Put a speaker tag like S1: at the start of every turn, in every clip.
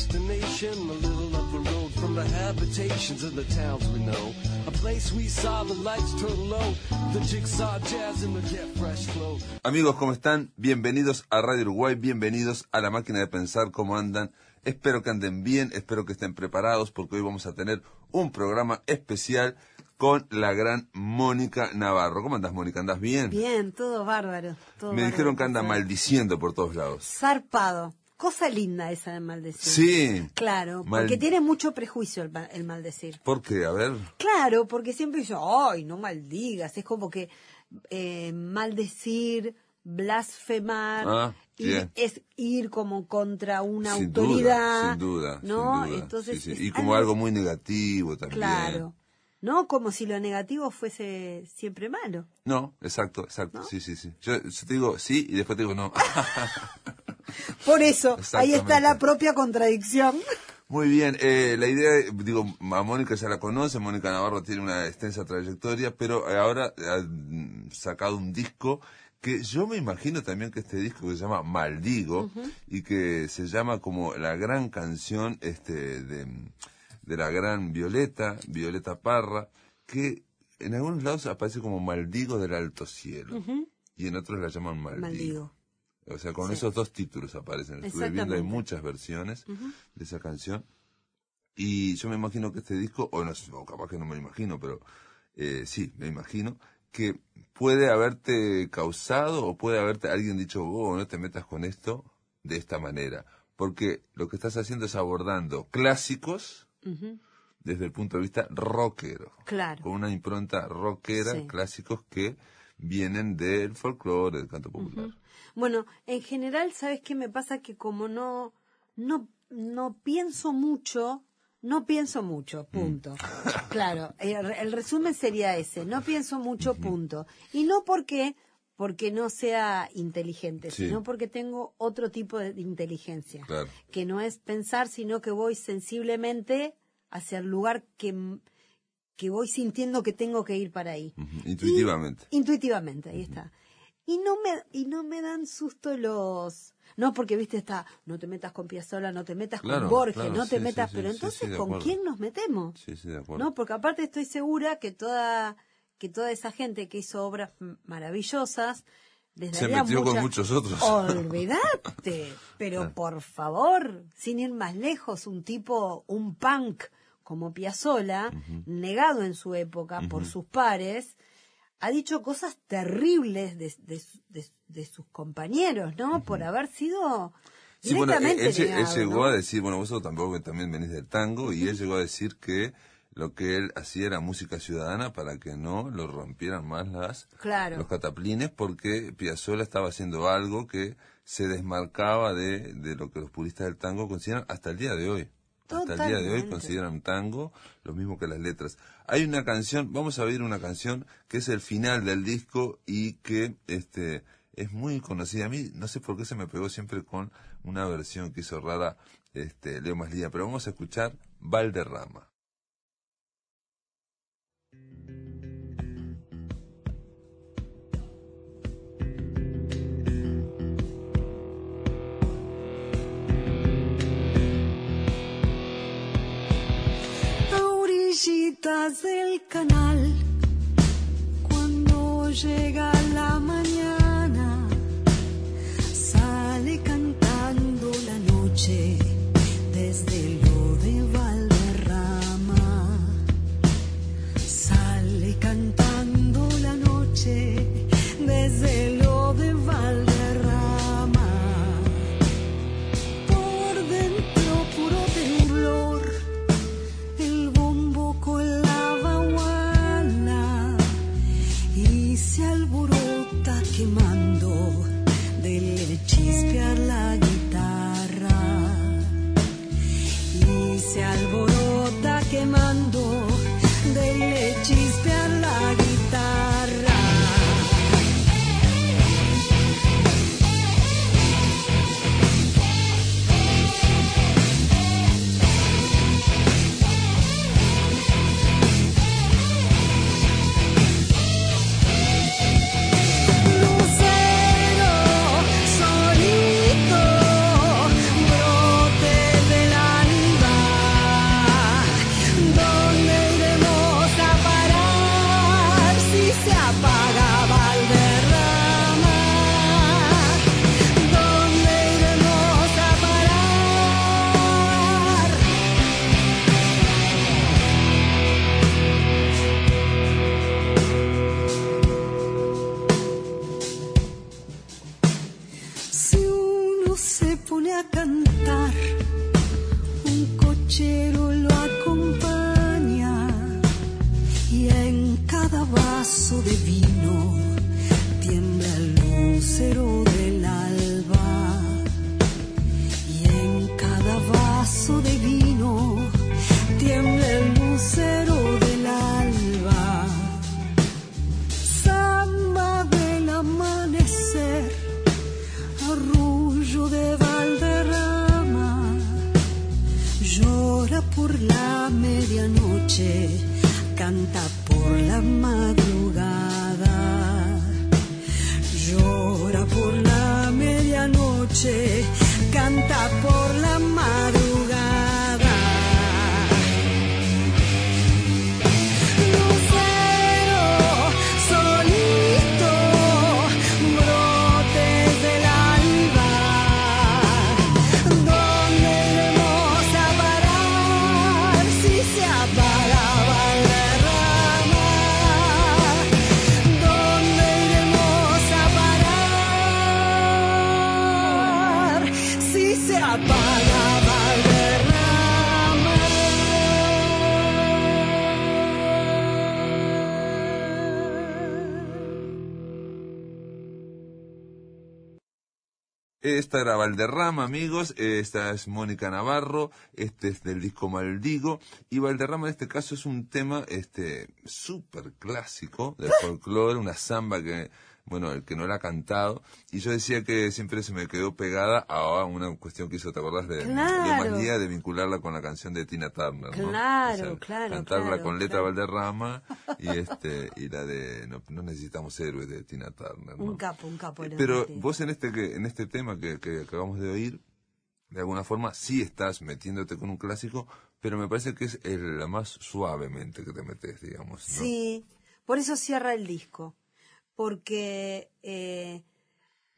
S1: There's a destination a little up the road from the habitations of the towns we know. A place we saw the lights turn low, the jigsaw jazz and the get fresh flow.
S2: Amigos, ¿cómo están? Bienvenidos a Radio Uruguay, bienvenidos a la máquina de pensar, ¿cómo andan? Espero que anden bien, espero que estén preparados porque hoy vamos a tener un programa especial con la gran Mónica Navarro. ¿Cómo andas, Mónica? ¿Andas bien?
S3: Bien, todo bárbaro. todo
S2: Me
S3: bárbaro,
S2: dijeron que anda maldiciendo por todos lados.
S3: Zarpado. Cosa linda esa de maldecir.
S2: Sí.
S3: Claro,
S2: Mal-
S3: porque tiene mucho prejuicio el, el maldecir.
S2: ¿Por qué? A ver.
S3: Claro, porque siempre dice, ay, no maldigas. Es como que eh, maldecir, blasfemar,
S2: Ah,
S3: es ir como contra una
S2: sin
S3: duda,
S2: duda, sin duda.
S3: ¿no?
S2: sin duda.
S3: Entonces,
S2: Sí, sí.
S3: es
S2: Y como algo muy negativo también.
S3: Claro. ¿No? Como si lo negativo fuese siempre malo.
S2: No, exacto, exacto.
S3: ¿No?
S2: Sí, sí, sí. Yo, yo te digo sí y después te digo no.
S3: Por eso, ahí está la propia contradicción.
S2: Muy bien, eh, la idea, digo, a Mónica ya la conoce, Mónica Navarro tiene una extensa trayectoria, pero ahora ha sacado un disco que yo me imagino también que este disco que se llama Maldigo y que se llama como la gran canción este de, de la gran Violeta, Violeta Parra, que en algunos lados aparece como Maldigo del Alto Cielo y en otros la llaman Maldigo.
S3: Maldigo.
S2: O sea, con
S3: Sí.
S2: esos dos títulos aparecen. Estuve viendo, hay muchas versiones de esa canción. Y yo me imagino que este disco, o no o capaz que no me lo imagino, pero eh, sí, me imagino, que puede haberte causado o puede haberte alguien dicho, oh, no te metas con esto de esta manera. Porque lo que estás haciendo es abordando clásicos desde el punto de vista rockero.
S3: Claro.
S2: Con una impronta rockera,
S3: Sí.
S2: clásicos que vienen del folclore, del canto popular.
S3: Bueno, en general, ¿sabes qué me pasa? Que como no, no, no pienso mucho, no pienso mucho,
S2: Mm.
S3: punto. Claro, el, el resumen sería ese, no pienso mucho, punto. Y no porque, porque no sea inteligente,
S2: Sí.
S3: sino porque tengo otro tipo de inteligencia,
S2: Claro.
S3: que no es pensar, sino que voy sensiblemente hacia el lugar que, que voy sintiendo que tengo que ir para ahí.
S2: Intuitivamente.
S3: Y- intuitivamente, ahí está. Y no me y no me dan susto los no porque viste está no te metas con Piazzolla, no te metas
S2: Claro,
S3: con Borges,
S2: claro,
S3: no te
S2: sí,
S3: metas,
S2: sí,
S3: pero
S2: sí,
S3: entonces ¿con quién nos metemos?
S2: Sí, sí, de acuerdo.
S3: No, porque aparte estoy segura que toda que toda esa gente que hizo obras maravillosas les
S2: Se metió con
S3: mucha-
S2: muchos otros.
S3: Olvídate, pero por favor, sin ir más lejos, un tipo, un punk como Piazzolla, negado en su época por sus pares, ha dicho cosas terribles de, de- de- de sus compañeros, ¿no? Por haber sido
S2: Sí, bueno, él, llegó
S3: ¿no?
S2: a decir, bueno, vos tampoco que también venís del tango, y él llegó a decir que lo que él hacía era música ciudadana para que no lo rompieran más las
S3: Claro.
S2: los cataplines, porque Piazzolla estaba haciendo algo que se desmarcaba de, de lo que los puristas del tango consideran hasta el día de hoy. Hasta el día de hoy consideran tango lo mismo que las letras. Hay una canción, vamos a oír una canción que es el final del disco y que este es muy conocida. A mí no sé por qué se me pegó siempre con una versión que hizo rara este Leo Maslía, pero vamos a escuchar Valderrama.
S3: Orillitas del canal, cuando llega la mañana, se alborota quemando, dele chispear la guitarra.
S4: Y se alborota quemando. Canta por la madrugada. Llora por la medianoche, canta por la madrugada.
S2: Esta era Valderrama, amigos. Esta es Mónica Navarro. Este es del disco Maldigo. Y Valderrama en este caso es un tema este súper clásico del folclore, una samba que, bueno, el que no la ha cantado. Y yo decía que siempre se me quedó pegada a una cuestión que hizo, ¿te acordás? De,
S3: Claro.
S2: de manía de vincularla con la canción de Tina Turner. ¿no?
S3: Claro, claro,
S2: Cantarla
S3: claro,
S2: con letra
S3: claro.
S2: Valderrama y este y la de no, no necesitamos héroes de Tina Turner. ¿no?
S3: Un capo, un capo.
S2: Pero vos en este que en este tema que, que acabamos de oír, de alguna forma sí estás metiéndote con un clásico, pero me parece que es el, la más suavemente que te metes, digamos. ¿no?
S3: Sí, por eso cierra el disco, porque eh,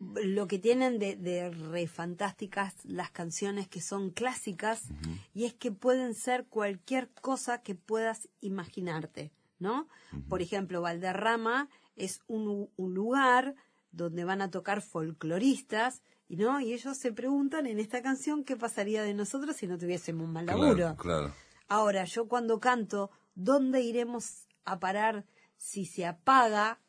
S3: lo que tienen de, de re fantásticas las canciones que son clásicas y es que pueden ser cualquier cosa que puedas imaginarte, ¿no? Por ejemplo, Valderrama es un, lugar donde van a tocar folcloristas y no y ellos se preguntan en esta canción qué pasaría de nosotros si no tuviésemos un mal laburo.
S2: Claro, claro.
S3: Ahora, yo cuando canto, ¿dónde iremos a parar si se apaga?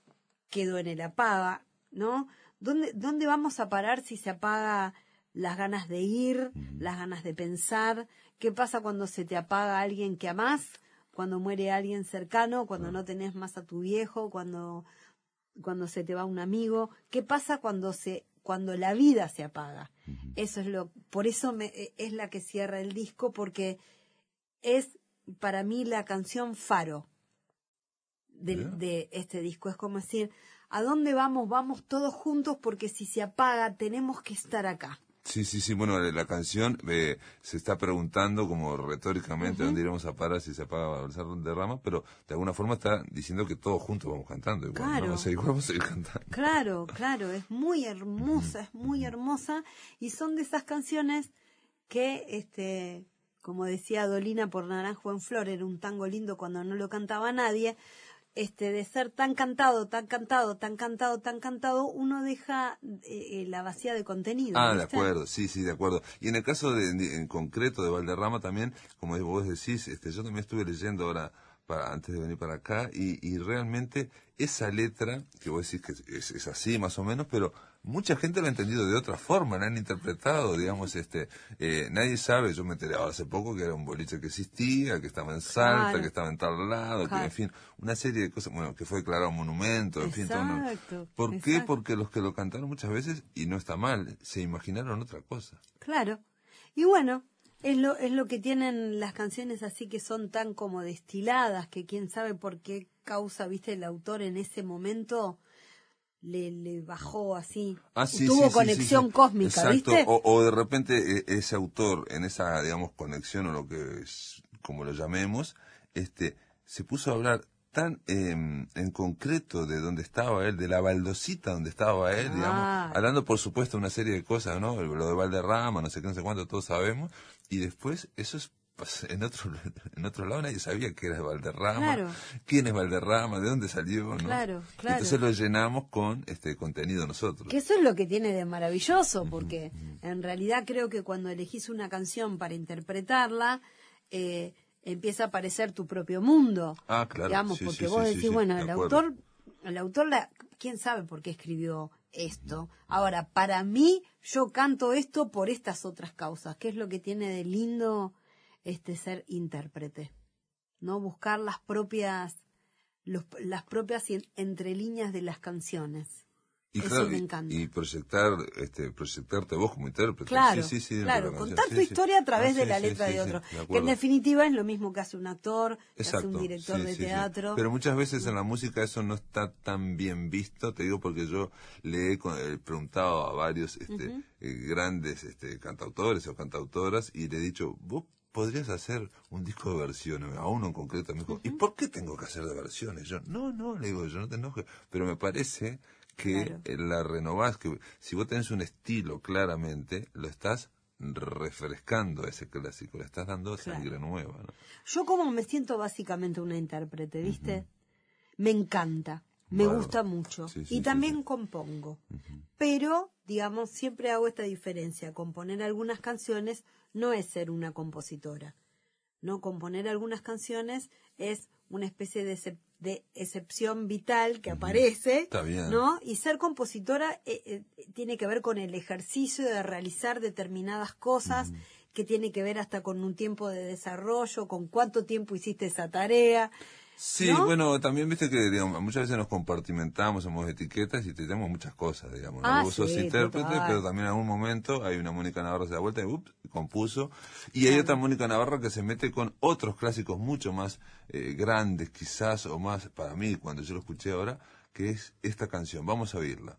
S3: Quedo en el apaga, ¿no? ¿Dónde, ¿Dónde vamos a parar si se apaga las ganas de ir, las ganas de pensar? ¿Qué pasa cuando se te apaga alguien que amás? Cuando muere alguien cercano, cuando no tenés más a tu viejo, cuando, cuando se te va un amigo. ¿Qué pasa cuando se cuando la vida se apaga? Eso es lo, por eso me, e, es la que cierra el disco, porque es para mí la canción faro de, este disco. Es como decir, ¿a dónde vamos? Vamos todos juntos porque si se apaga tenemos que estar acá.
S2: Sí, sí, sí. Bueno, la canción eh, se está preguntando como retóricamente dónde iremos a parar si se apaga el de rama, pero de alguna forma está diciendo que todos juntos vamos cantando. Igual,
S3: Claro.
S2: ¿no? O sea, igual vamos a seguir cantando.
S3: Claro, claro, es muy hermosa, es muy hermosa y son de esas canciones que, este, como decía Dolina por Naranjo en Flor, era un tango lindo cuando no lo cantaba nadie, este, de ser tan cantado, tan cantado, tan cantado, tan cantado, uno deja eh, eh, la vacía de contenido.
S2: Ah, de acuerdo, sí, sí, de acuerdo. Y en el caso de, de- en concreto de Valderrama también, como vos decís, este, yo también estuve leyendo ahora para, antes de venir para acá y, y realmente esa letra, que vos decís que es, es así más o menos, pero mucha gente la ha entendido de otra forma, la han interpretado, digamos, este, eh, nadie sabe, yo me enteré ahora hace poco que era un boliche que existía, que estaba en Salta,
S3: Claro.
S2: que estaba en tal lado, que en fin, una serie de cosas, bueno, que fue declarado monumento, en fin, todo una-
S3: Exacto,
S2: ¿Por qué?
S3: exacto.
S2: Porque los que lo cantaron muchas veces, y no está mal, se imaginaron otra cosa.
S3: Claro. Y bueno, es lo, es lo que tienen las canciones así que son tan como destiladas, que quién sabe por qué causa, viste, el autor en ese momento le, le bajó así.
S2: Ah, sí,
S3: tuvo
S2: sí,
S3: conexión
S2: sí,
S3: cósmica,
S2: Exacto.
S3: ¿viste?
S2: O, o de repente eh, ese autor, en esa, digamos, conexión o lo que es, como lo llamemos, este, se puso a hablar tan em, en concreto de dónde estaba él, de la baldosita donde estaba él,
S3: Ah.
S2: digamos, hablando por supuesto una serie de cosas, ¿no? Lo de Valderrama, no sé qué, no sé cuánto, todos sabemos, y después eso es pues, en otro en otro lado nadie sabía que era Valderrama,
S3: Claro.
S2: quién es Valderrama, de dónde salió, ¿no?
S3: Claro, claro.
S2: Entonces lo llenamos con este contenido nosotros.
S3: Que eso es lo que tiene de maravilloso, porque en realidad creo que cuando elegís una canción para interpretarla, eh,
S5: empieza a aparecer tu propio mundo.
S2: Ah, claro.
S5: Digamos,
S2: Sí,
S5: porque
S2: sí,
S5: vos
S2: sí,
S5: decís, bueno,
S2: de
S5: el autor, el autor, la, quién sabe por qué escribió esto. Ahora, para mí, yo canto esto por estas otras causas. ¿Qué es lo que tiene de lindo este ser intérprete? ¿No? Buscar las propias, las propias en- entrelíneas de las canciones.
S2: Y
S5: Eso
S2: claro,
S5: me
S2: y-
S5: encanta.
S2: y, proyectar, este, proyectarte vos como intérprete.
S5: Claro,
S2: sí, sí, sí, dentro
S5: claro,
S2: de
S5: contar tu historia a través
S2: Ah,
S5: de
S2: sí,
S5: la letra de otro,
S2: de
S5: que en definitiva es lo mismo que hace un actor, que hace
S2: Exacto.
S5: un director de teatro.
S2: Pero muchas veces en la música eso no está tan bien visto, te digo porque yo le he eh, preguntado a varios este, eh, grandes este, cantautores o cantautoras y le he dicho, vos podrías hacer un disco de versiones, a uno en concreto me dijo, ¿y por qué tengo que hacer de versiones? Yo, no, no, le digo, yo no te enojes, pero me parece que
S5: Claro.
S2: eh, la renovás, que si vos tenés un estilo claramente, lo estás refrescando ese clásico, le estás dando
S5: Claro.
S2: sangre nueva, ¿no?
S5: Yo como me siento básicamente una intérprete, ¿viste? Me encanta, me gusta mucho.
S2: Sí, sí,
S5: y también
S2: sí.
S5: compongo. Pero, digamos, siempre hago esta diferencia. Componer algunas canciones no es ser una compositora. ¿no? Componer algunas canciones es una especie de, de excepción vital que aparece,
S2: Está bien.
S5: ¿no? Y ser compositora eh, eh, tiene que ver con el ejercicio de realizar determinadas cosas, que tiene que ver hasta con un tiempo de desarrollo, con cuánto tiempo hiciste esa tarea.
S2: Sí,
S5: ¿No?
S2: bueno, también viste que digamos, muchas veces nos compartimentamos, somos etiquetas y tenemos muchas cosas, digamos. ¿no?
S5: Ah,
S2: Vos sos
S5: sí,
S2: intérprete,
S5: total.
S2: pero también en algún momento hay una Mónica Navarra se da vuelta y ups, compuso. Y hay otra Mónica Navarra que se mete con otros clásicos mucho más eh, grandes, quizás, o más para mí, cuando yo lo escuché ahora, que es esta canción. Vamos a oírla.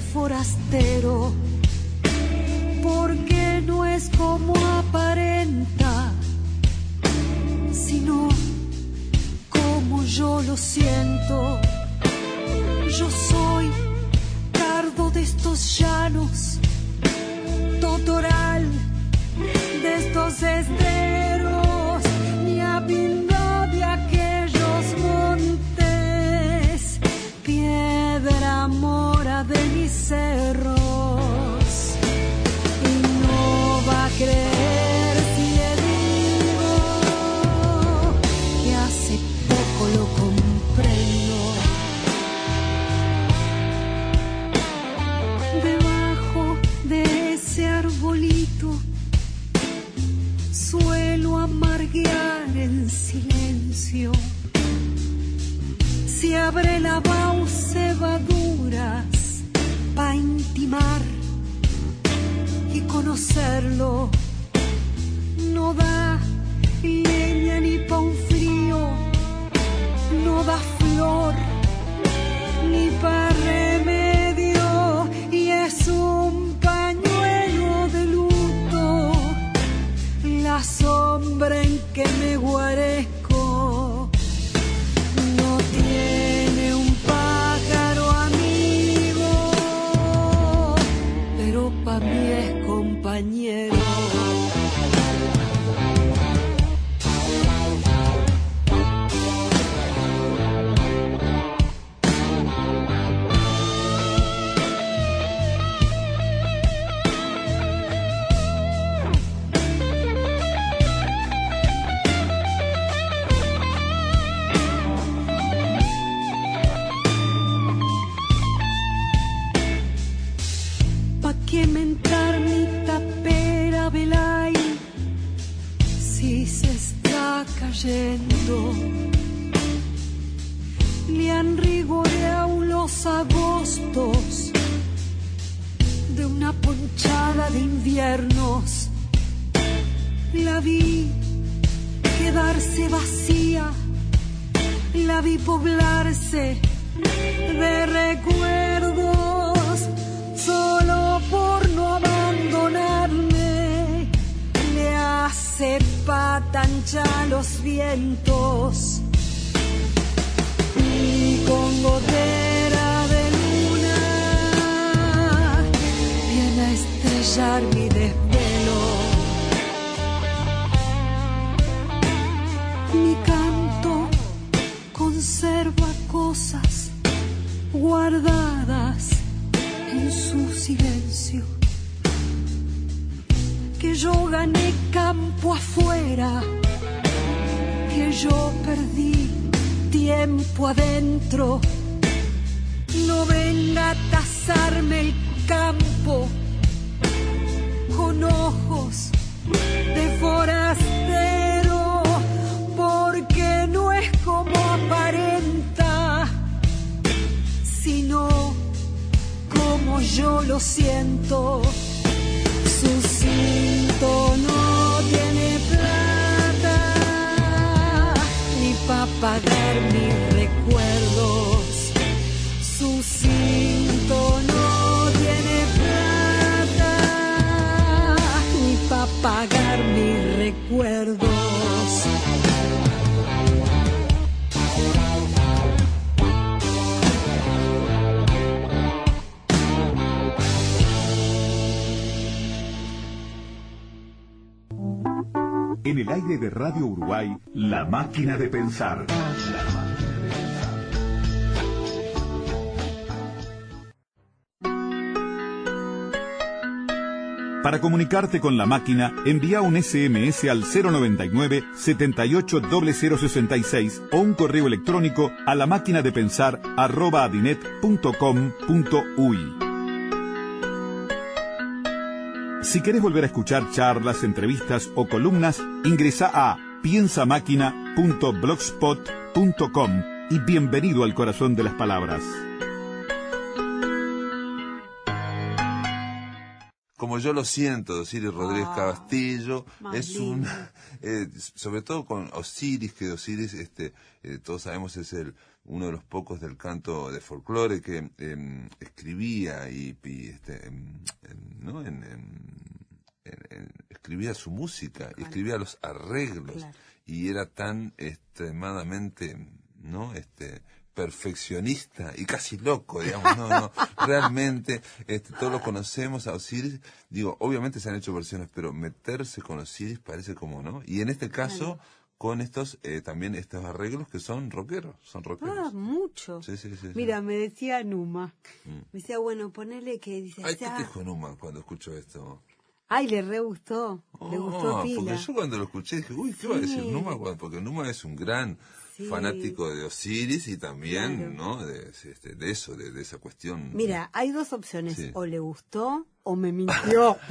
S3: Forastero, porque no es como aparenta, sino como yo lo siento. Yo soy cardo de estos llanos, totoral de estos esteros, lo
S4: siento. Su cinto no tiene plata ni para pagar mis recuerdos. Su cinto no tiene plata ni para pagar mis recuerdos.
S6: En el aire de Radio Uruguay, La Máquina de Pensar. Para comunicarte con la máquina, envía un SMS al 099 780066 o un correo electrónico a la máquina de pensar arroba. Si querés volver a escuchar charlas, entrevistas o columnas, ingresa a piensamáquina.blogspot.com y bienvenido al corazón de las palabras.
S2: Como yo lo siento, Osiris Rodríguez
S3: Ah,
S2: Castillo, es
S3: lindo.
S2: un, eh, sobre todo con Osiris, que Osiris, este, eh, todos sabemos es el uno de los pocos del canto de folclore que em, escribía y, y, este, em, ¿no? En- en- escribía su música y escribía los arreglos
S3: Claro.
S2: y era tan extremadamente, ¿no? Este, perfeccionista y casi loco, digamos, no, no, realmente, este, todos lo conocemos a Osiris, digo, obviamente se han hecho versiones, pero meterse con Osiris parece como, ¿no? Y en este caso, con estos, eh, también estos arreglos que son rockeros, son
S3: Ah,
S2: rockeros.
S3: mucho.
S2: Sí, sí, sí.
S3: Mira, me decía Numa. Me decía, bueno, ponele que dice,
S2: Ay, ¿qué dijo Numa cuando escuchó esto?
S3: Ay, le re gustó. le gustó
S2: Ah. Porque yo cuando lo escuché dije, uy, ¿qué va a decir. Numa? Porque Numa es un gran
S3: Sí.
S2: fanático de Osiris y también,
S3: Claro.
S2: ¿no? De, este, de eso, de, de esa cuestión.
S3: Mira, hay dos opciones.
S2: Sí.
S3: O le gustó o me mintió.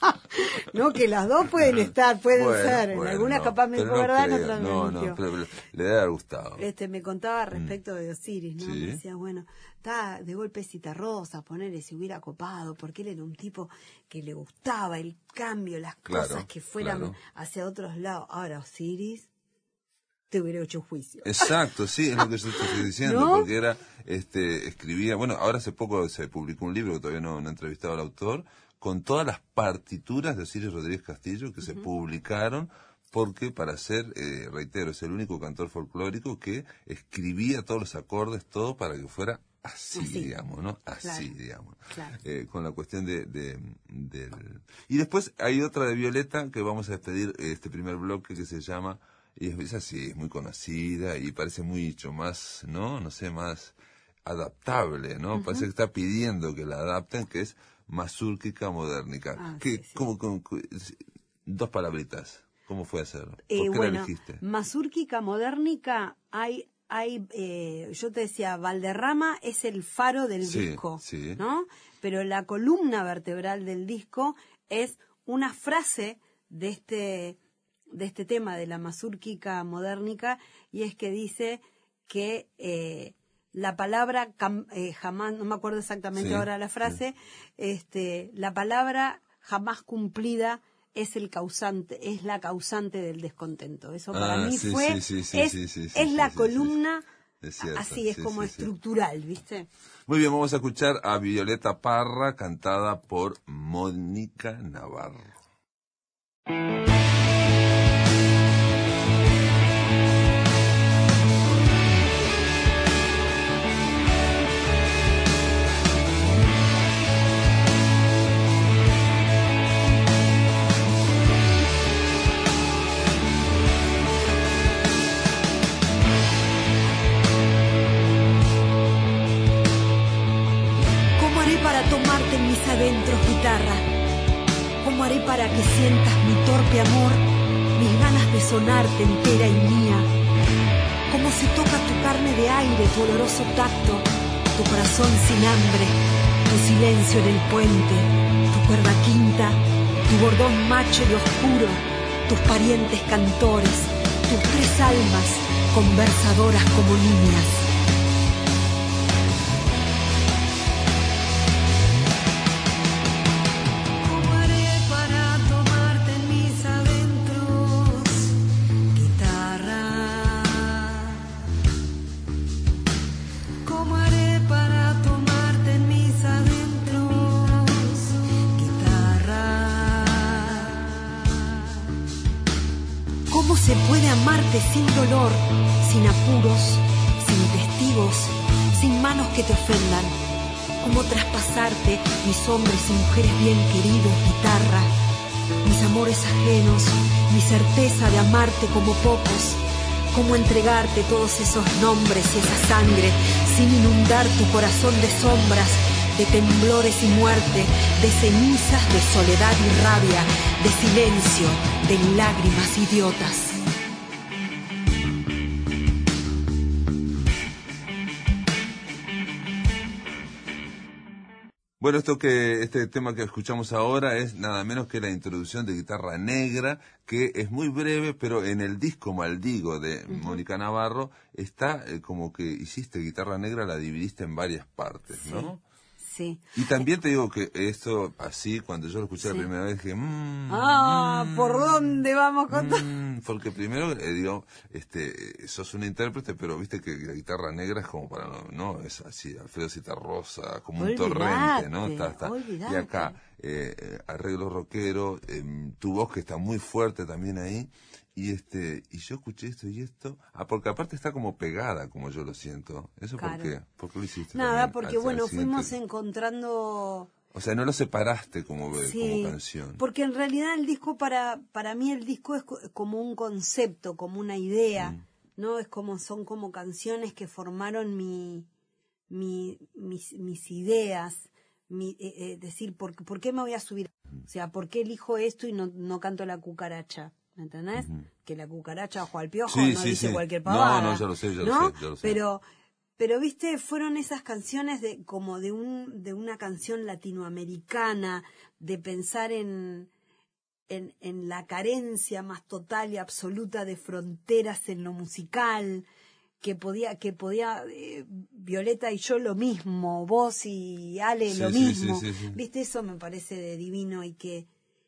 S3: no, que las dos pueden estar, pueden
S2: Bueno,
S3: ser. En
S2: bueno,
S3: algunas
S2: no,
S3: capaz me dijo
S2: no
S3: verdad, en
S2: creo,
S3: otras
S2: no,
S3: me
S2: no,
S3: mintió.
S2: pero- pero le debe haber gustado.
S3: Este, me contaba respecto de Osiris, ¿no?
S2: Mm.
S3: Me decía, bueno, está de golpe Citarrosa, ponerle si hubiera copado, porque él era un tipo que le gustaba el cambio, las
S2: Claro,
S3: cosas que fueran
S2: claro.
S3: hacia otros lados. Ahora, Osiris, te hubiera hecho juicio.
S2: Exacto, sí, es lo que yo te estoy diciendo,
S3: ¿No?
S2: porque era, este, escribía, bueno, ahora hace poco se publicó un libro que todavía no, no he entrevistado al autor, con todas las partituras de Osiris Rodríguez Castillo que se publicaron, porque para ser, eh, reitero, es el único cantor folclórico que escribía todos los acordes, todo para que fuera así,
S3: Así.
S2: digamos, ¿no? Así,
S3: Claro,
S2: digamos.
S3: claro.
S2: Eh, con la cuestión de, de- del... Y después hay otra de Violeta que vamos a despedir este primer bloque que se llama, y es, es así, es muy conocida y parece mucho más, ¿no? No sé, más adaptable, ¿no? Parece que está pidiendo que la adapten, que es Mazurquica Modernica.
S3: Ah,
S2: que,
S3: sí, sí.
S2: como, como- dos palabritas. ¿Cómo fue hacerlo? ¿Por
S3: Eh,
S2: qué la
S3: bueno,
S2: elegiste?
S3: Mazurquica Modernica, hay, hay eh, yo te decía, Valderrama es el faro del
S2: Sí,
S3: disco,
S2: sí.
S3: ¿no? Pero la columna vertebral del disco es una frase de este, de este tema de la Mazurquica Modernica, y es que dice que eh, la palabra cam- eh, jamás, no me acuerdo exactamente
S2: Sí,
S3: ahora la frase, este, la palabra jamás cumplida es el causante, es la causante del descontento. Eso para
S2: Ah,
S3: mí
S2: sí,
S3: fue,
S2: sí, sí, sí,
S3: es, es la columna,
S2: Es cierto,
S3: así es como estructural, ¿viste?
S2: Muy bien, vamos a escuchar a Violeta Parra cantada por Mónica Navarro.
S4: Tomaré para que sientas mi torpe amor, mis ganas de sonarte entera y mía. Como se toca tu carne de aire, tu oloroso tacto, tu corazón sin hambre, tu silencio en el puente, tu cuerda quinta, tu bordón macho y oscuro, tus parientes cantores, tus tres almas conversadoras como niñas. Sin dolor, sin apuros, sin testigos, sin manos que te ofendan? ¿Cómo traspasarte mis hombres y mujeres bien queridos, guitarra? Mis amores ajenos, mi certeza de amarte como pocos. ¿Cómo entregarte todos esos nombres y esa sangre sin inundar tu corazón de sombras, de temblores y muerte, de cenizas, de soledad y rabia, de silencio, de lágrimas idiotas?
S2: Bueno, esto que este tema que escuchamos ahora es nada menos que la introducción de guitarra negra, que es muy breve, pero en el disco Maldigo de Mónica Navarro está eh, como que hiciste guitarra negra, la dividiste en varias partes, ¿no?
S3: Sí.
S2: Y también te digo que esto así, cuando yo lo escuché la primera vez, dije, mmm,
S3: Ah, ¿por dónde vamos con todo?
S2: Mm, porque primero, eh, digo, este, eh, sos un intérprete, pero viste que la guitarra negra es como para, no, no es así, Alfredo Citarrosa, como un torrente, ¿no? Está, está. Y acá, eh, eh, arreglo rockero, em, tu voz que está muy fuerte también ahí, y este, y yo escuché esto y esto, ah, porque aparte está como pegada, como yo lo siento. ¿Eso
S3: Claro.
S2: por qué? ¿Por qué lo hiciste?
S3: Nada,
S2: también
S3: porque bueno, fuimos encontrando...
S2: O sea, no lo separaste como,
S3: Sí,
S2: como canción.
S3: porque en realidad el disco para para mí el disco es co- como un concepto, como una idea,
S2: Mm.
S3: no es como son como canciones que formaron mi, mi mis, mis ideas, mi eh, eh, decir por, por qué me voy a subir, o sea, por qué elijo esto y no no canto la cucaracha. ¿Me entendés? Que la cucaracha ojo al piojo
S2: Sí,
S3: no
S2: sí,
S3: dice
S2: sí.
S3: cualquier
S2: No,
S3: pavada.
S2: no, ya lo sé, ya lo
S3: ¿no?
S2: sé, ya lo sé.
S3: Pero pero viste fueron esas canciones de como de un de una canción latinoamericana de pensar en en, en la carencia más total y absoluta de fronteras en lo musical que podía que podía eh, Violeta y yo lo mismo vos y Ale lo mismo
S2: sí, sí, sí.
S3: viste eso me parece de divino y que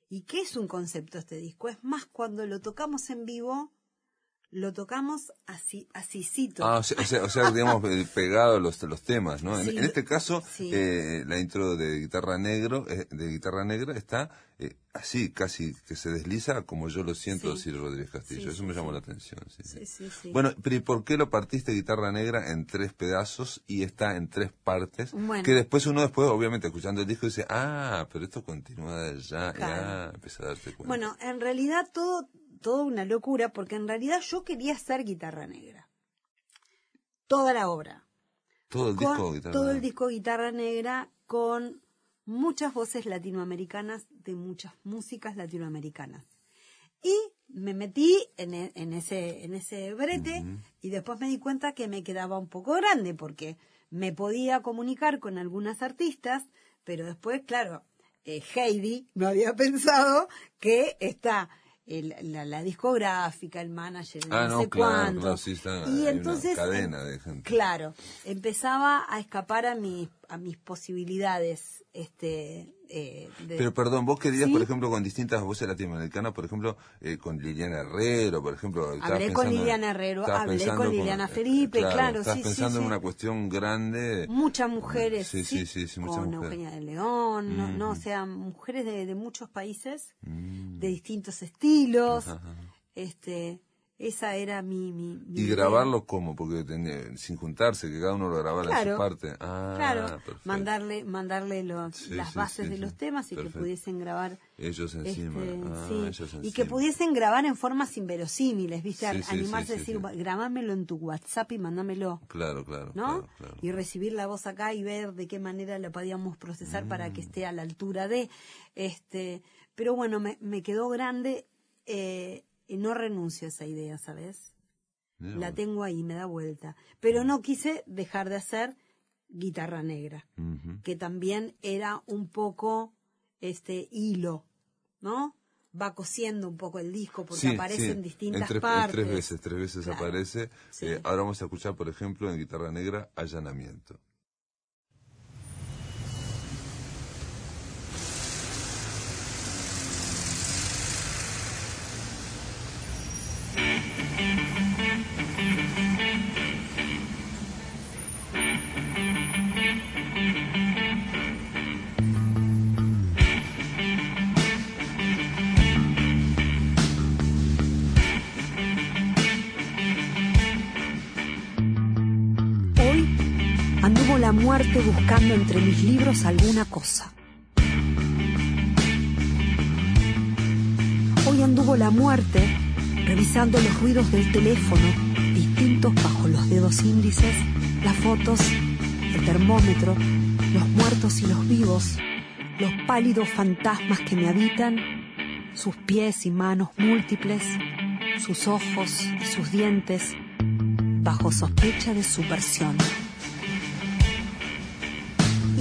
S3: y que es un concepto este disco es más cuando lo tocamos en vivo lo tocamos así asícito
S2: Ah, o sea, o sea, o sea, digamos, eh, pegado los, los temas, ¿no? En-
S3: Sí,
S2: en, este caso,
S3: sí.
S2: eh, la intro de guitarra negro, eh, de guitarra negra está eh, así, casi que se desliza como yo lo siento
S3: Sí.
S2: Ciro Rodríguez Castillo. Eso me llamó la atención.
S3: Sí, sí. Sí.
S2: Bueno, pero ¿y por qué lo partiste guitarra negra en tres pedazos y está en tres partes?
S3: Bueno.
S2: Que después uno después, obviamente, escuchando el disco dice, ah, pero esto continúa de allá,
S3: Claro.
S2: ya, empieza a darte cuenta.
S3: Bueno, en realidad todo, todo una locura, porque en realidad yo quería hacer guitarra negra. Toda la obra.
S2: todo el
S3: Con
S2: disco guitarra
S3: todo el
S2: negra.
S3: disco guitarra negra con muchas voces latinoamericanas de muchas músicas latinoamericanas. Y me metí en, e- en ese, en ese brete y después me di cuenta que me quedaba un poco grande porque me podía comunicar con algunas artistas, pero después, claro, eh, Heidi no había pensado que está el- la, la discográfica, el manager,
S2: Ah,
S3: no,
S2: no,
S3: sé
S2: claro,
S3: cuánto.
S2: claro, sí, está-
S3: y entonces,
S2: cadena de gente.
S3: Claro, empezaba a escapar a mis a mis posibilidades, este, eh, de-
S2: Pero perdón, vos querías,
S3: Sí.
S2: por ejemplo, con distintas voces latinoamericanas, por ejemplo, eh, con Liliana Herrero, por ejemplo.
S3: Hablé con Liliana Herrero, hablé con Liliana Felipe, claro,
S2: Estás
S3: sí, sí,
S2: pensando en una cuestión grande.
S3: muchas mujeres,
S2: Sí, sí, sí, muchas
S3: con
S2: mujeres.
S3: Eugenia de León, no, no, o
S2: Mm.
S3: sea, mujeres de, de muchos países,
S2: Mm.
S3: de distintos estilos,
S2: Ajá, ajá.
S3: este, esa era mi, mi, mi
S2: Y
S3: idea.
S2: grabarlo cómo, porque tenía- sin juntarse, que cada uno lo grabara en su parte. Ah,
S3: claro,
S2: perfecto.
S3: mandarle, mandarle
S2: Sí,
S3: las
S2: sí,
S3: bases
S2: sí,
S3: de los temas y que pudiesen grabar
S2: Ellos encima.
S3: Este,
S2: ah,
S3: sí,
S2: ellos
S3: y
S2: encima.
S3: que pudiesen grabar en formas inverosímiles, ¿viste? Animarse a decir, grabámelo en tu WhatsApp y mándamelo,
S2: Claro, claro.
S3: ¿no?
S2: claro, claro.
S3: Y recibir la voz acá y ver de qué manera la podíamos procesar para
S2: Mm.
S3: que esté a la altura de, este, pero bueno, me, me quedó grande eh, no renuncio a esa idea, ¿sabes? La tengo ahí, me da vuelta. Pero no quise dejar de hacer guitarra negra, que también era un poco este hilo, ¿no? Va cosiendo un poco el disco porque
S2: Sí,
S3: aparece
S2: sí,
S3: en distintas
S2: tres, en
S3: partes.
S2: tres veces, tres veces
S3: Claro,
S2: aparece.
S3: sí.
S2: Eh, ahora vamos a escuchar, por ejemplo, en guitarra negra, allanamiento.
S4: Buscando entre mis libros alguna cosa. Hoy anduvo la muerte revisando los ruidos del teléfono, distintos bajo los dedos índices, las fotos, el termómetro, los muertos y los vivos, los pálidos fantasmas que me habitan, sus pies y manos múltiples, sus ojos y sus dientes, bajo sospecha de subversión.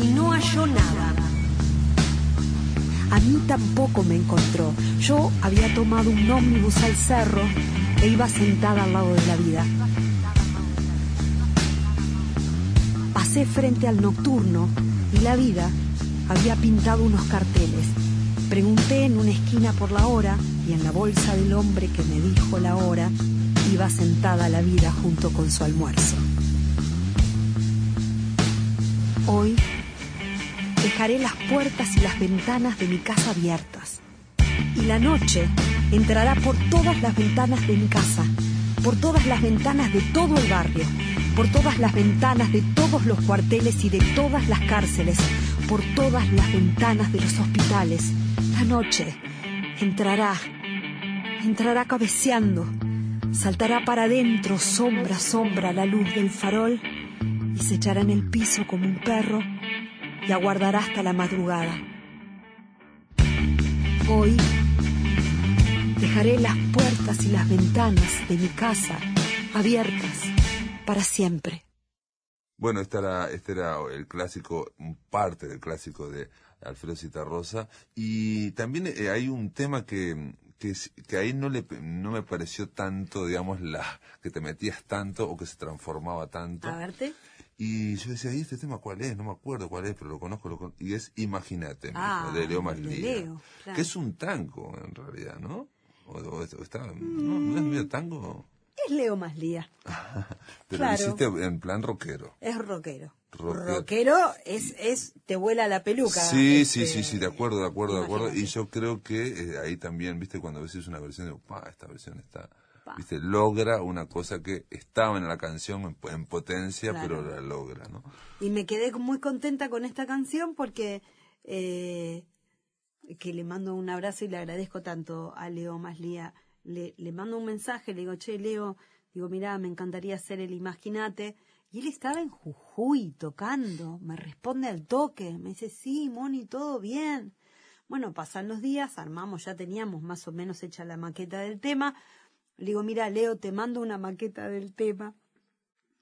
S4: Y no halló nada. A mí tampoco me encontró. Yo había tomado un ómnibus al cerro e iba sentada al lado de la vida. Pasé frente al nocturno y la vida había pintado unos carteles. Pregunté en una esquina por la hora y en la bolsa del hombre que me dijo la hora iba sentada la vida junto con su almuerzo. Hoy dejaré las puertas y las ventanas de mi casa abiertas. Y la noche entrará por todas las ventanas de mi casa, por todas las ventanas de todo el barrio, por todas las ventanas de todos los cuarteles y de todas las cárceles, por todas las ventanas de los hospitales. La noche entrará, entrará cabeceando, saltará para adentro, sombra a sombra, la luz del farol, y se echará en el piso como un perro y aguardará hasta la madrugada. Hoy dejaré las puertas y las ventanas de mi casa abiertas para siempre.
S2: Bueno, este era, este era el clásico, parte del clásico de Alfredo Citarrosa. Y también eh, hay un tema que, que, que ahí no, le, no me pareció tanto, digamos, la que te metías tanto o que se transformaba tanto.
S3: A verte.
S2: Y yo decía, ¿y este tema cuál es? No me acuerdo cuál es, pero lo conozco. Lo con- Y es Imagínate,
S3: Ah,
S2: de Leo Maslía.
S3: Claro.
S2: Que es un tango, en realidad, ¿no? O, está, ¿no, ¿No es medio tango?
S3: Es Leo Maslía.
S2: Pero
S3: Claro.
S2: lo hiciste en plan rockero.
S3: Es rockero.
S2: Rockero.
S3: Rockero es, es, te vuela la peluca.
S2: Sí,
S3: este,
S2: sí, sí, sí, de acuerdo, de acuerdo, de acuerdo. Y yo creo que eh, ahí también, viste, cuando ves una versión, digo, pa, esta versión está. Viste, logra una cosa que estaba en la canción en, en potencia,
S3: Claro.
S2: pero la logra, ¿no?
S3: Y me quedé muy contenta con esta canción porque eh, que le mando un abrazo y le agradezco tanto a Leo Maslía. Le, le mando un mensaje, le digo, che, Leo, digo, mira, me encantaría hacer el Imaginate. Y él estaba en Jujuy tocando, me responde al toque, me dice, sí, Moni, todo bien. Bueno, pasan los días, armamos, ya teníamos más o menos hecha la maqueta del tema. Le digo, mira, Leo, te mando una maqueta del tema.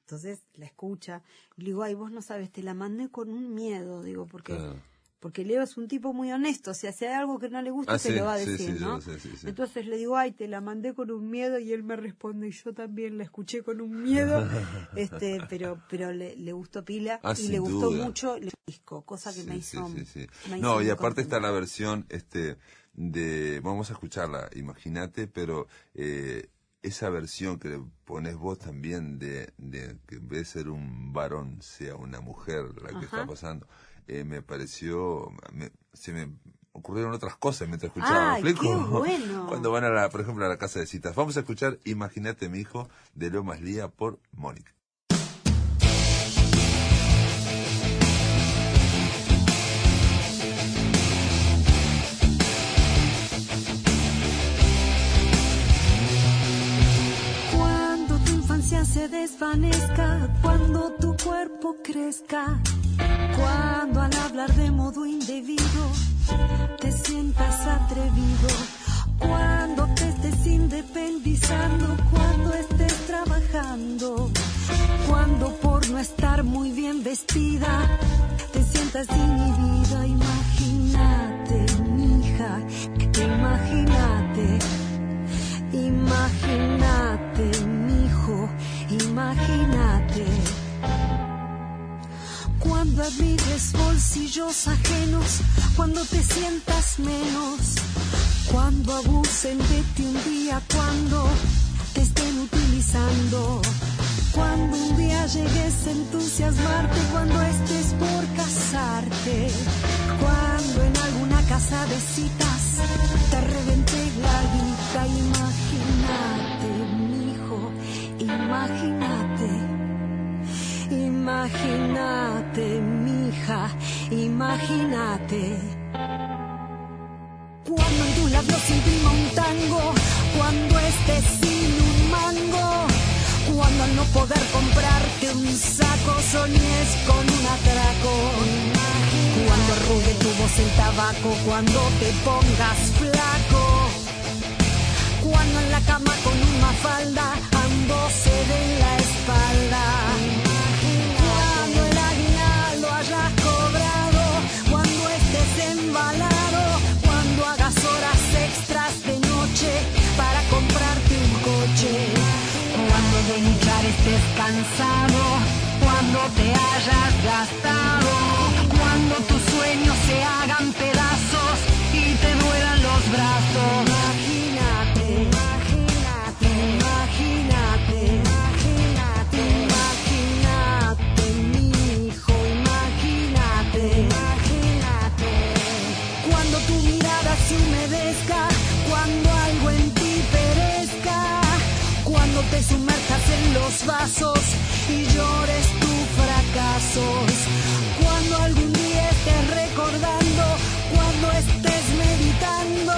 S3: Entonces la escucha. Le digo, ay, vos no sabes, te la mandé con un miedo, digo, porque,
S2: Claro.
S3: porque Leo es un tipo muy honesto. O sea, si hay algo que no le gusta,
S2: Ah,
S3: se
S2: sí,
S3: lo va a decir,
S2: sí,
S3: ¿no?
S2: sí, sí.
S3: Entonces le digo, ay, te la mandé con un miedo y él me responde, y yo también la escuché con un miedo, este, pero, pero le, le gustó pila
S2: Ah,
S3: y le gustó
S2: duda.
S3: mucho el disco, cosa que me hizo. me
S2: No, y aparte
S3: contenta.
S2: está la versión, este, de, vamos a escucharla, imagínate, pero eh, esa versión que le pones vos también de, de que en vez de ser un varón sea una mujer la que está pasando, eh, me pareció, me- se me ocurrieron otras cosas mientras escuchaba,
S3: Ay,
S2: ¿me explico?
S3: qué bueno.
S2: Cuando van a la, por ejemplo, a la casa de citas. Vamos a escuchar Imagínate mi hijo de Leo Maslía por Mónica.
S4: Se desvanezca, cuando tu
S3: cuerpo crezca, cuando al hablar de modo indebido te sientas atrevido, cuando te estés independizando, cuando estés trabajando, cuando por no estar muy bien vestida te sientas inhibida, imagínate, mija, imagínate, imagínate, imagínate. Cuando admires bolsillos ajenos, cuando te sientas menos, cuando abusen de ti un día, cuando te estén utilizando, cuando un día llegues a entusiasmarte, cuando estés por casarte, cuando en alguna casa de te revente imagínate. Imagínate, mija, imagínate. Cuando en tus labios imprima un tango, cuando estés sin un mango, cuando al no poder comprarte un saco soñes con un atraco. Cuando arrugue tu voz el tabaco, cuando te pongas flaco. Cuando en la cama con una falda ambos se den la espalda. Cuando el aguinaldo hayas cobrado, cuando estés embalado, cuando hagas horas extras de noche para comprarte un coche. Cuando de luchar estés cansado, cuando te hayas gastado, cuando algo en ti perezca, cuando te sumerjas en los vasos y llores tus fracasos, cuando algún día estés recordando, cuando estés meditando,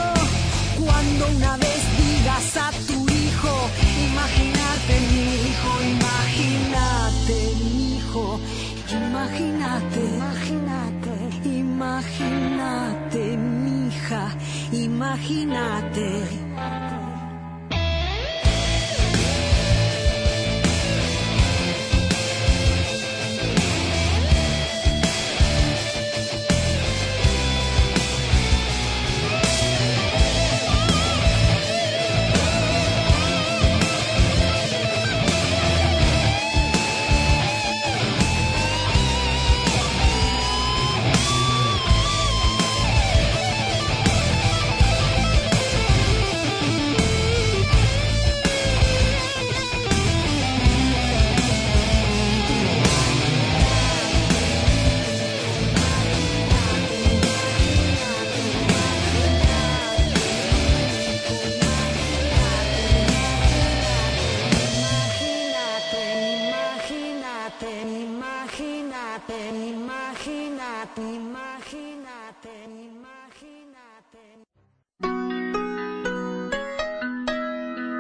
S3: cuando una vez digas a tu hijo, imagínate mi hijo, imagínate mi hijo, imagínate, imagínate, imagínate mi. Imagínate,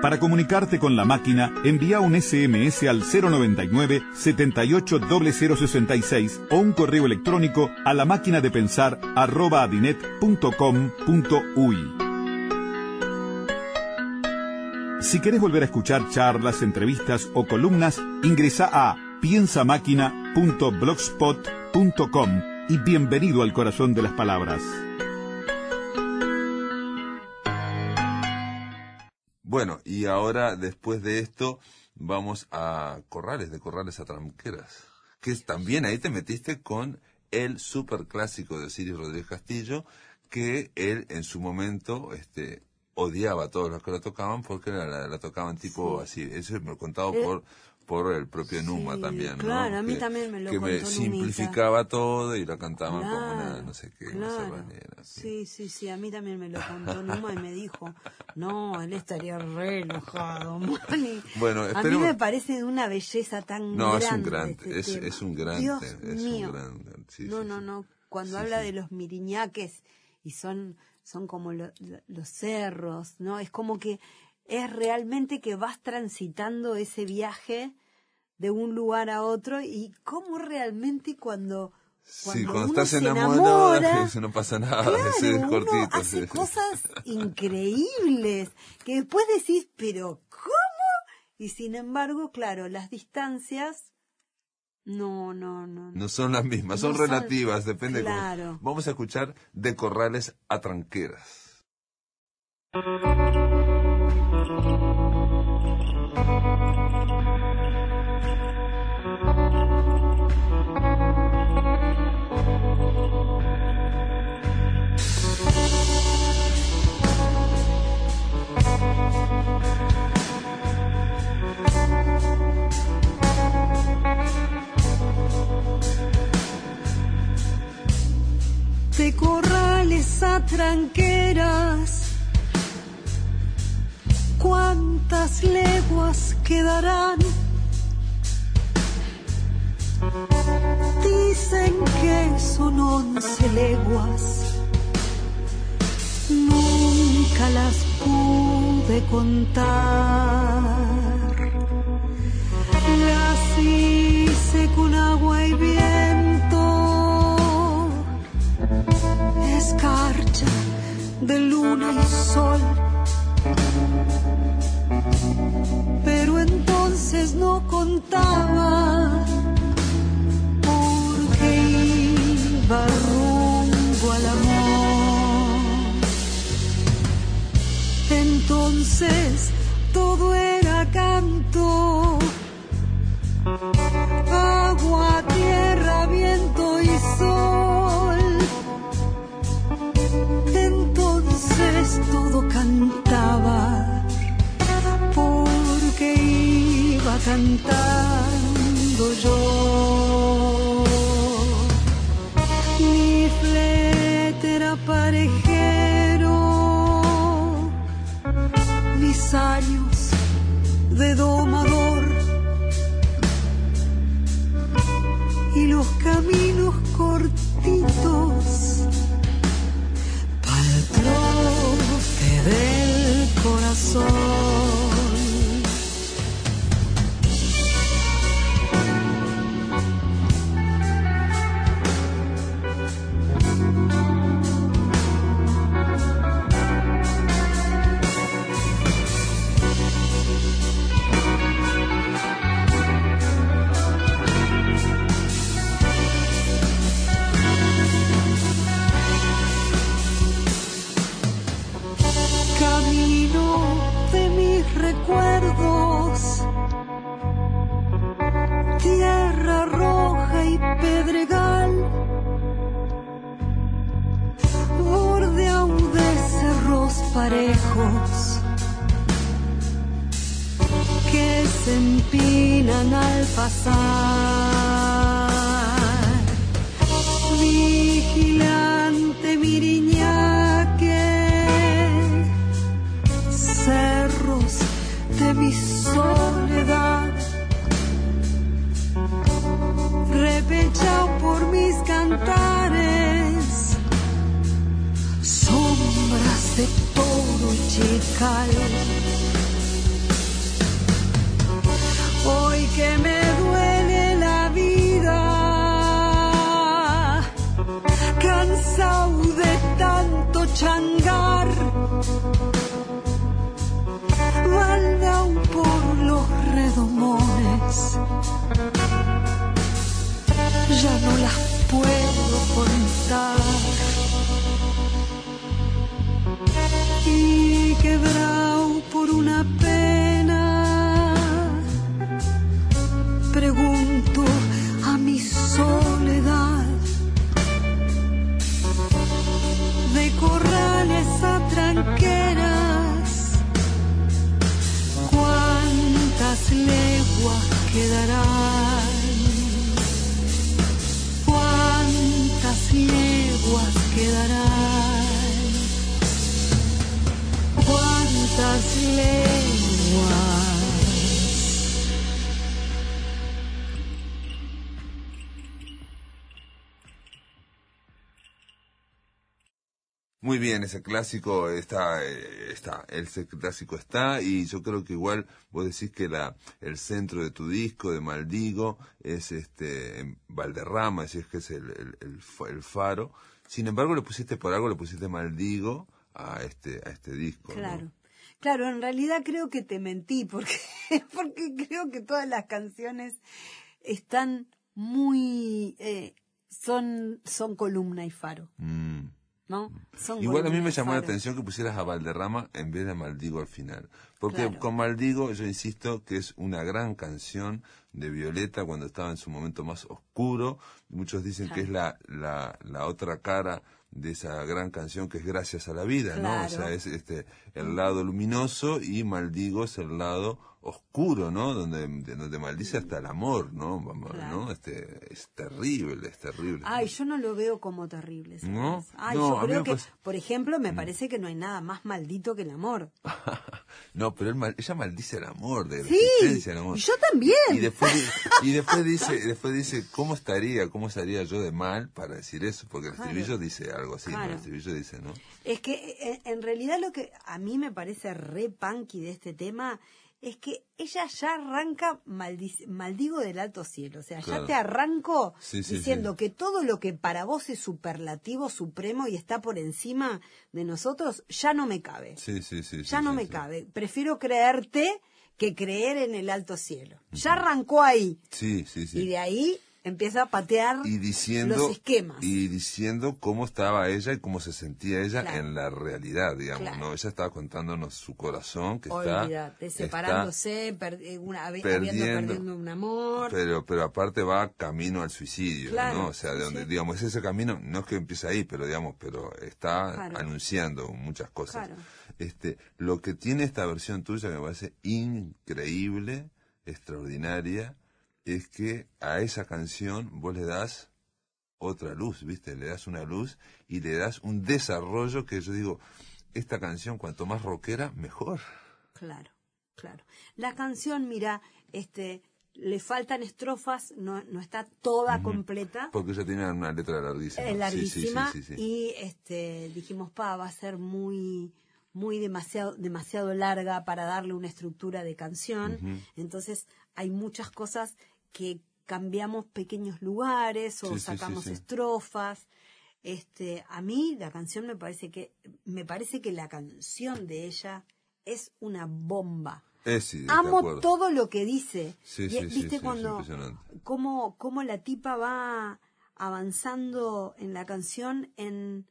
S6: Para comunicarte con la máquina, envía un SMS al 099 780066 o un correo electrónico a la máquina de pensar adinet.com.uy. Si querés volver a escuchar charlas, entrevistas o columnas, ingresa a piensamáquina.blogspot.com y bienvenido al corazón de las palabras.
S2: Bueno, y ahora, después de esto, vamos a Corrales, de Corrales a Tranqueras. Que es- también ahí te metiste con el superclásico de Siris Rodríguez Castillo, que él en su momento este, odiaba a todos los que la tocaban porque la, la- la tocaban tipo así. Eso me lo contado
S7: Eh,
S2: por por el propio
S7: sí,
S2: Numa también, ¿no?
S7: claro, a mí
S2: Que-
S7: también me lo
S2: Que me
S7: contó
S2: simplificaba todo y la cantaban como una, no sé qué, una
S7: claro.
S2: serranera, sí.
S7: Sí, sí, sí, a mí también me lo contó Numa y me dijo, no, él estaría re enojado.
S2: Bueno,
S7: A mí me parece de una belleza tan
S2: No,
S7: grande.
S2: es un gran,
S7: este
S2: es, un gran,
S7: Dios
S2: es
S7: mío.
S2: un gran, sí,
S7: no,
S2: sí,
S7: no, no, cuando habla de los miriñaques y son, son como lo- lo- los cerros, ¿no? Es como que es realmente que vas transitando ese viaje
S8: de un lugar a otro y cómo realmente cuando
S2: sí,
S8: cuando
S2: cuando
S8: uno
S2: estás
S8: se
S2: enamorado,
S8: enamora,
S2: eso no pasa nada,
S8: Claro,
S2: ese es
S8: uno
S2: cortito.
S8: hace
S2: sí.
S8: cosas increíbles que después decís, pero ¿cómo? Y sin embargo, claro, las distancias no, no, no.
S2: No son las mismas, son
S8: No son-
S2: relativas, depende de cómo-. Vamos a escuchar de corrales a tranqueras.
S3: De corrales a tranqueras. ¿Cuántas leguas quedarán? Dicen que son once leguas. Nunca las pude contar. Las hice con agua y viento escarcha de luna y sol. No contaba porque iba rumbo al amor. Entonces cantando yo. Mi flete era parejero, mis años de domador Ya no las puedo contar. Y quebrado por una pena, pregunto a mi soledad. De corrales a tranqueras cuántas leguas quedarán, leguas quedarán, cuántas leguas.
S2: Muy bien, ese clásico está, eh, está, ese clásico está y yo creo que igual vos decís que la, el centro de tu disco de Maldigo es este en Valderrama, decís que es el, el, el, el faro. Sin embargo, le pusiste por algo, le pusiste Maldigo a este, a este disco. ¿no?
S3: Claro. Claro, en realidad creo que te mentí porque, porque creo que todas las canciones están muy, eh, son, son columna y faro.
S2: Mm.
S3: ¿No? Son
S2: Igual a mí me llamó la atención que pusieras a Valderrama en vez de Maldigo al final. Porque
S3: Claro.
S2: con Maldigo, yo insisto que es una gran canción de Violeta cuando estaba en su momento más oscuro. Muchos dicen que es la, la, la otra cara de esa gran canción que es Gracias a la Vida, ¿no? O sea, es este el lado luminoso y Maldigo es el lado oscuro, ¿no? Donde, de donde maldice hasta el amor, ¿no? Vamos,
S3: Claro.
S2: ¿no? Este, es terrible, es terrible.
S3: Ay, yo no lo veo como terrible. ¿sabes?
S2: ¿No?
S3: Ay,
S2: No,
S3: yo creo que, por ejemplo, me parece que no hay nada más maldito que el amor.
S2: no, pero él mal- ella maldice el amor, de la
S3: Sí,
S2: existencia del amor.
S3: y yo también.
S2: Y después, y después dice, después dice, ¿cómo estaría, cómo estaría yo de mal para decir eso? Porque el
S3: Claro.
S2: estribillo dice algo así, ¿no? El estribillo dice, ¿no?
S3: Es que en realidad lo que a mí me parece re punky de este tema es que ella ya arranca maldi- maldigo del alto cielo. O sea,
S2: Claro.
S3: ya te arranco
S2: Sí, sí,
S3: diciendo
S2: sí.
S3: que todo lo que para vos es superlativo, supremo y está por encima de nosotros, ya no me cabe.
S2: Sí, sí, sí.
S3: ya no me cabe. Prefiero creerte que creer en el alto cielo. Ya arrancó ahí.
S2: Sí, sí, sí.
S3: Y de ahí empieza a patear
S2: y diciendo
S3: los esquemas.
S2: y diciendo cómo estaba ella y cómo se sentía ella
S3: Claro.
S2: en la realidad digamos
S3: Claro.
S2: no ella estaba contándonos su corazón que está
S3: Olvídate,
S2: está-
S3: separándose, per- eh, una,
S2: perdiendo.
S3: perdiendo un amor.
S2: pero pero aparte va camino al suicidio
S3: Claro,
S2: no o sea de donde
S3: sí.
S2: digamos ese camino no es que empieza ahí pero digamos pero está anunciando muchas cosas
S3: Claro.
S2: este lo que tiene esta versión tuya que me parece increíble extraordinaria es que a esa canción vos le das otra luz, ¿viste? Le das una luz y le das un desarrollo que yo digo, esta canción cuanto más rockera, mejor.
S3: Claro, claro. La canción, mira, este, le faltan estrofas, no, no está toda completa.
S2: Porque ella tiene una letra larguísima.
S3: Es
S2: Sí,
S3: larguísima
S2: sí, sí, sí, sí.
S3: y este dijimos pa va a ser muy muy demasiado demasiado larga para darle una estructura de canción entonces hay muchas cosas que cambiamos pequeños lugares o
S2: Sí, sí, sí,
S3: sacamos
S2: sí.
S3: estrofas este a mí la canción me parece que me parece que la canción de ella es una bomba
S2: Eh, sí,
S3: amo todo lo que dice.
S2: Sí,
S3: Y,
S2: sí,
S3: ¿Viste cuando cómo, cómo la tipa va avanzando en la canción en,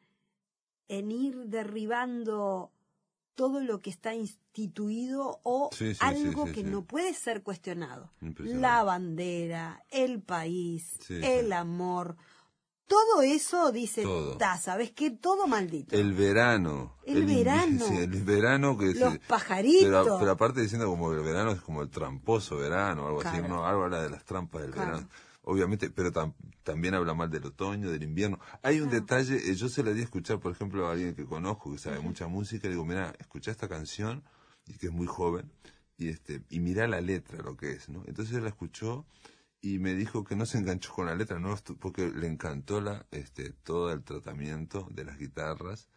S3: en ir derribando todo lo que está instituido o
S2: Sí, sí,
S3: algo
S2: sí,
S3: que no puede ser cuestionado. La bandera, el país, el amor. Todo eso dice. "Ta, ¿sabes qué? Todo maldito.
S2: El verano.
S3: El
S2: invi-
S3: verano.
S2: el verano que
S3: Los
S2: se-
S3: pajaritos.
S2: Pero, pero aparte diciendo como el verano es como el tramposo verano, algo así,
S3: Claro.
S2: no, algo habla de las trampas del
S3: Claro.
S2: verano. Obviamente, pero tam- también habla mal del otoño, del invierno. Hay un detalle, eh, yo se la di a escuchar, por ejemplo, a alguien que conozco, que sabe mucha música, y le digo, mira, escucha esta canción, y que es muy joven, y este, y mira la letra, lo que es, ¿no? Entonces él la escuchó y me dijo que no se enganchó con la letra, no porque le encantó la, este, todo el tratamiento de las guitarras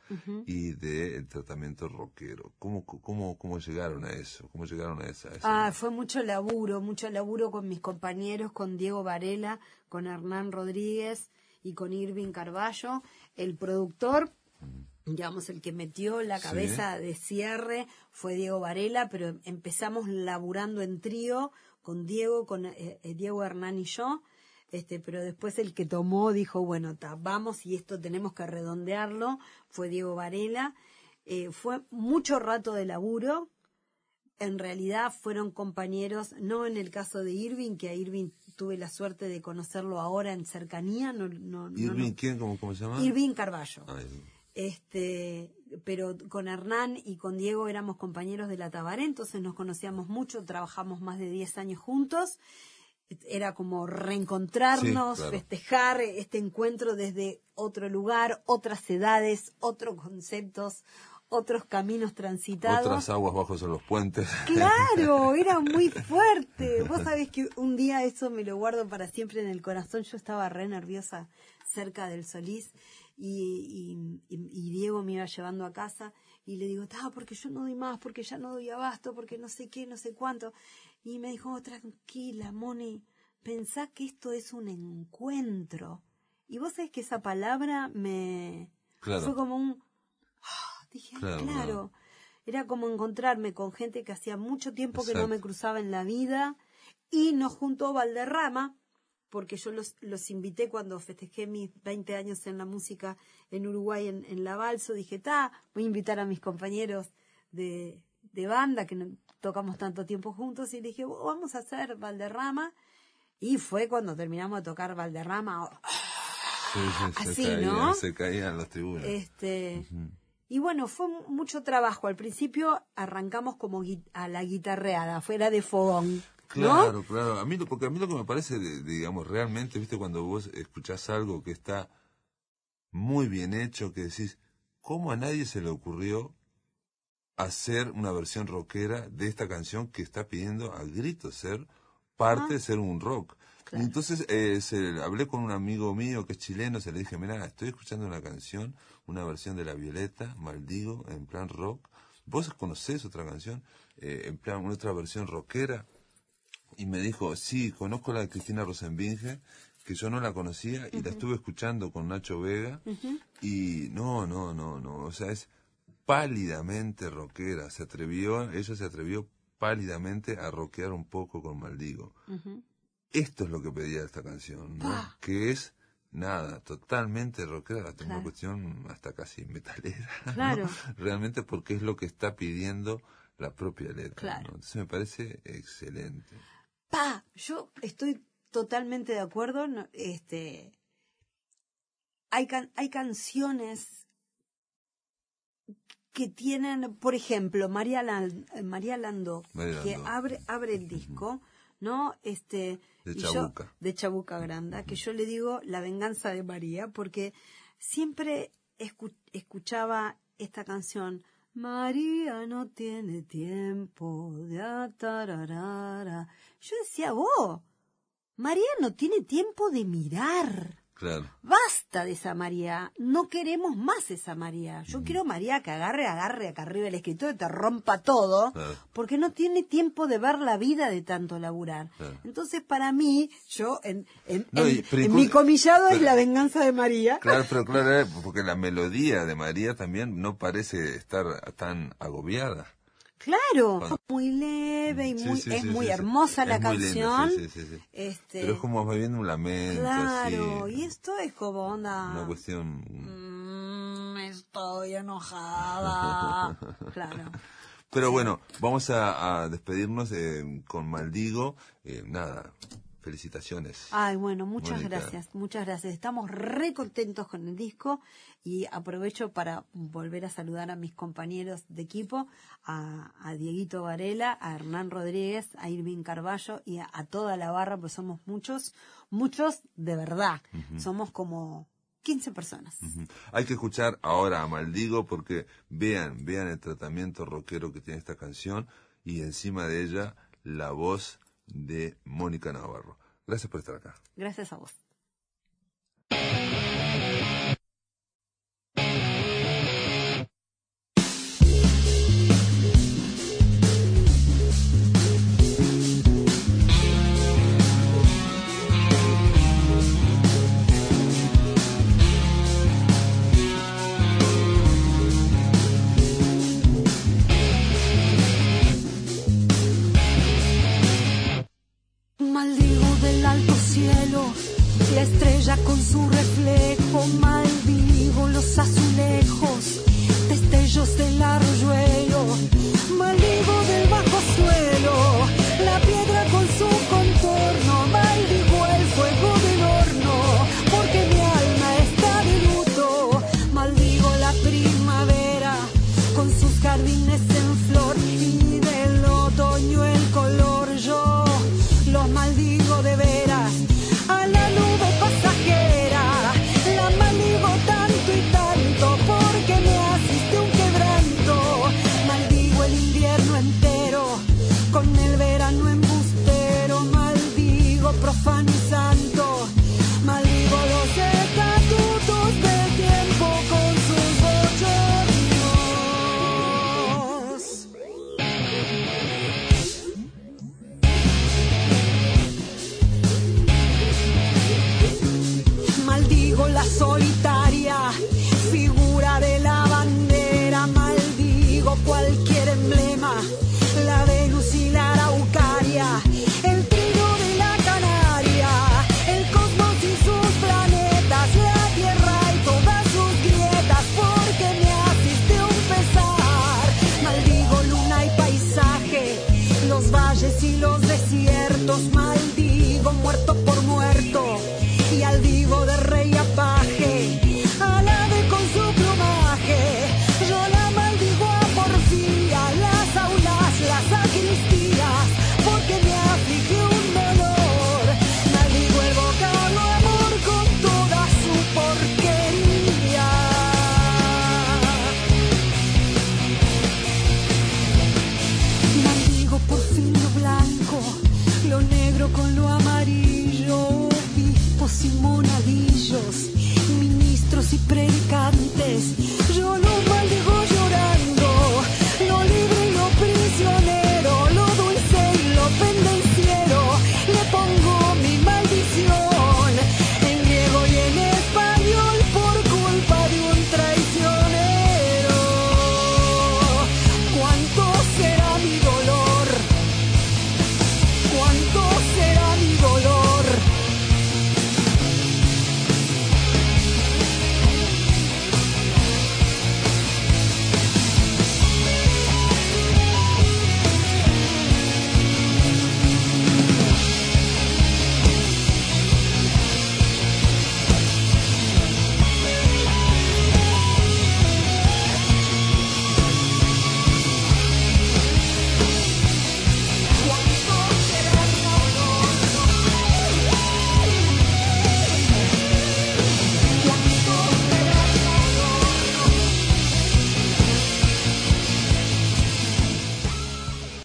S2: y del tratamiento rockero. ¿Cómo, cómo, ¿Cómo llegaron a eso? ¿Cómo llegaron a esa? a esa-
S3: Ah, fue mucho laburo, mucho laburo con mis compañeros, con Diego Varela, con Hernán Rodríguez y con Irving Carballo. El productor, digamos, el que metió la
S2: Sí.
S3: cabeza de cierre fue Diego Varela, pero empezamos laburando en trío con Diego, con eh, eh, Diego Hernán y yo. Este, pero después el que tomó dijo, bueno, ta, vamos y esto tenemos que redondearlo, fue Diego Varela. Eh, fue mucho rato de laburo, en realidad fueron compañeros, no en el caso de Irving, que a Irving tuve la suerte de conocerlo ahora en cercanía. No, no, no,
S2: ¿Irving
S3: no.
S2: quién? ¿Cómo, cómo se llama?
S3: Irving Carballo.
S2: Ay,
S3: Este, pero con Hernán y con Diego éramos compañeros de la Tabaré, entonces nos conocíamos mucho, trabajamos más de 10 años juntos. Era como reencontrarnos,
S2: Sí, claro.
S3: festejar este encuentro desde otro lugar, otras edades, otros conceptos, otros caminos transitados.
S2: Otras aguas bajo los puentes.
S3: Claro, era muy fuerte. Vos sabés que un día eso me lo guardo para siempre en el corazón. Yo estaba re nerviosa cerca del Solís y, y, y Diego me iba llevando a casa y le digo, está, porque yo no doy más, porque ya no doy abasto, porque no sé qué, no sé cuánto. Y me dijo, oh, tranquila, Moni, pensá que esto es un encuentro. Y vos sabés que esa palabra me
S2: Claro.
S3: fue como un ah, dije, ah,
S2: Claro,
S3: claro,
S2: claro.
S3: Era como encontrarme con gente que hacía mucho tiempo que no me cruzaba en la vida y nos juntó Valderrama porque yo los, los invité cuando festejé mis 20 años en la música en Uruguay, en, en La Balso. Dije, ta, voy a invitar a mis compañeros de, de banda, que no tocamos tanto tiempo juntos, y dije, "Oh, vamos a hacer Valderrama. Y fue cuando terminamos de tocar Valderrama. oh,
S2: Sí, sí, se
S3: Así,
S2: caían,
S3: ¿no?
S2: Se caían los tribunas.
S3: Este, Y bueno, fue mu- mucho trabajo. Al principio arrancamos como a la guitarreada, fuera de fogón. ¿No?
S2: Claro, claro. A mí, lo- porque a mí lo que me parece, de- digamos, realmente, viste, cuando vos escuchás algo que está muy bien hecho, que decís, ¿cómo a nadie se le ocurrió hacer una versión rockera de esta canción que está pidiendo a gritos ser parte de ser un rock?
S3: Claro.
S2: Entonces eh, se, hablé con un amigo mío que es chileno, se le dije, mira, estoy escuchando una canción, una versión de La Violeta, Maldigo, en plan rock. ¿Vos conocés otra canción? Eh, en plan, otra versión rockera y me dijo, sí, conozco la de Cristina Rosenbinge, que yo no la conocía y la estuve escuchando con Nacho Vega y no, no, no, no, o sea, es pálidamente rockera, se atrevió, ella se atrevió pálidamente a rockear un poco con Maldigo. Esto es lo que pedía esta canción, ¿no?
S3: Ah.
S2: Que es nada, totalmente rockera, hasta una
S3: Claro.
S2: cuestión hasta casi metalera, ¿no?
S3: Claro.
S2: Realmente porque es lo que está pidiendo la propia letra.
S3: Claro.
S2: ¿no? Entonces me parece excelente.
S3: Pa, yo estoy totalmente de acuerdo. no, este, hay, can- hay canciones que tienen, por ejemplo, María, Lan- eh, María Landó,
S2: María
S3: que
S2: Landó.
S3: abre, abre el disco, ¿no? Este,
S2: De
S3: yo-
S2: Chabuca.
S3: de Chabuca Granda, que yo le digo la venganza de María, porque siempre escu- escuchaba esta canción. María no tiene tiempo de atararara. Yo decía, oh, María no tiene tiempo de mirar.
S2: Claro.
S3: Basta de esa María. No queremos más esa María. Yo quiero María que agarre, agarre acá arriba el escritorio y te rompa todo.
S2: Claro.
S3: Porque no tiene tiempo de ver la vida de tanto laburar.
S2: Claro.
S3: Entonces, para mí, yo, en, en,
S2: No,
S3: en-
S2: y- pero
S3: en
S2: inclu-
S3: mi comillado es la venganza de María.
S2: Claro, pero claro, eh, porque la melodía de María también no parece estar tan agobiada.
S3: Claro,
S2: Cuando-
S3: muy leve y muy,
S2: sí,
S3: es
S2: sí,
S3: muy hermosa la
S2: Es
S3: canción.
S2: sí, sí, sí, sí.
S3: Este,
S2: Pero es como más bien un lamento,
S3: claro,
S2: así.
S3: y esto es como onda.
S2: Una cuestión...
S3: Mm, estoy enojada. claro.
S2: Pero bueno, vamos a, a despedirnos eh, con Maldigo. Eh, nada, felicitaciones.
S3: Ay, bueno, muchas
S2: Mónica.
S3: gracias, muchas gracias. Estamos re contentos con el disco y aprovecho para volver a saludar a mis compañeros de equipo, a, a Dieguito Varela, a Hernán Rodríguez, a Irving Carballo y a, a toda la barra, pues somos muchos, muchos de verdad. Somos como 15 personas.
S2: Hay que escuchar ahora a Maldigo porque vean, vean el tratamiento rockero que tiene esta canción y encima de ella la voz de Mónica Navarro. Gracias por estar acá.
S3: Gracias a vos.
S4: Con su reflejo,